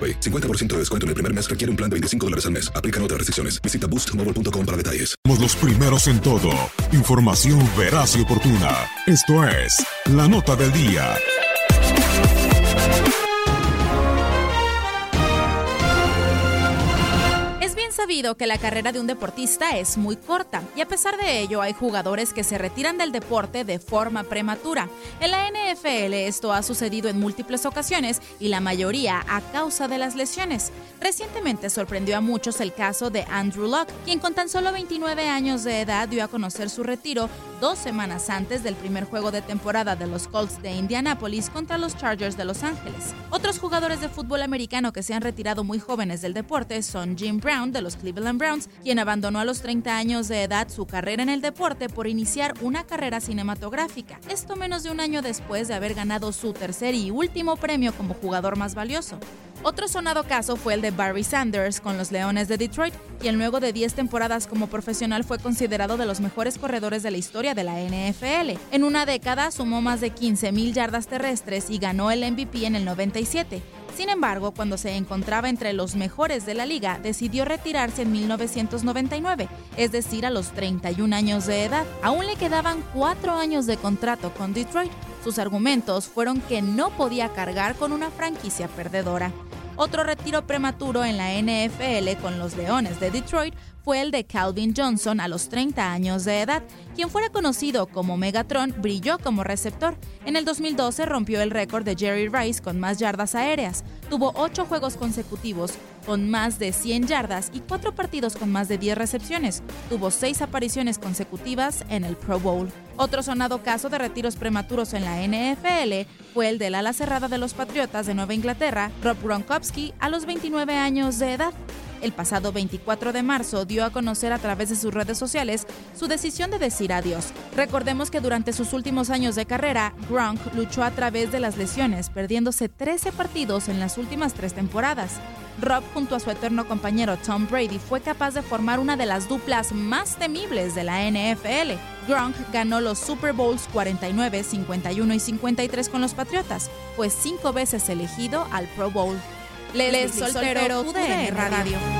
AroPay. 50% de descuento en el primer mes requiere un plan de 25 dólares al mes. Aplican otras restricciones. Visita boostmobile.com para detalles. Somos los primeros en todo. Información veraz y oportuna. Esto es La Nota del Día. Sabido que la carrera de un deportista es muy corta y a pesar de ello hay jugadores que se retiran del deporte de forma prematura. En la NFL esto ha sucedido en múltiples ocasiones y la mayoría a causa de las lesiones. Recientemente sorprendió a muchos el caso de Andrew Luck, quien con tan solo 29 años de edad dio a conocer su retiro dos semanas antes del primer juego de temporada de los Colts de Indianapolis contra los Chargers de Los Ángeles. Otros jugadores de fútbol americano que se han retirado muy jóvenes del deporte son Jim Brown de los Cleveland Browns, quien abandonó a los 30 años de edad su carrera en el deporte por iniciar una carrera cinematográfica. Esto menos de un año después de haber ganado su tercer y último premio como jugador más valioso. Otro sonado caso fue el de Barry Sanders con los Leones de Detroit, quien luego de 10 temporadas como profesional fue considerado de los mejores corredores de la historia de la NFL. En una década sumó más de 15.000 yardas terrestres y ganó el MVP en el 97. Sin embargo, cuando se encontraba entre los mejores de la liga, decidió retirarse en 1999, es decir, a los 31 años de edad. Aún le quedaban cuatro años de contrato con Detroit. Sus argumentos fueron que no podía cargar con una franquicia perdedora. Otro retiro prematuro en la NFL con los Leones de Detroit fue el de Calvin Johnson a los 30 años de edad. Quien fuera conocido como Megatron brilló como receptor. En el 2012 rompió el récord de Jerry Rice con más yardas aéreas. Tuvo 8 juegos consecutivos con más de 100 yardas y 4 partidos con más de 10 recepciones. Tuvo 6 apariciones consecutivas en el Pro Bowl. Otro sonado caso de retiros prematuros en la NFL fue el del ala cerrada de los Patriotas de Nueva Inglaterra, Rob Gronkowski, a los 29 años de edad. El pasado 24 de marzo dio a conocer a través de sus redes sociales su decisión de decir adiós. Recordemos que durante sus últimos años de carrera, Gronk luchó a través de las lesiones, perdiéndose 13 partidos en las últimas tres temporadas. Rob junto a su eterno compañero Tom Brady fue capaz de formar una de las duplas más temibles de la NFL. Gronk ganó los Super Bowls 49, 51 y 53 con los Patriotas, fue cinco veces elegido al Pro Bowl. Leslie Soltero, UDN Radio.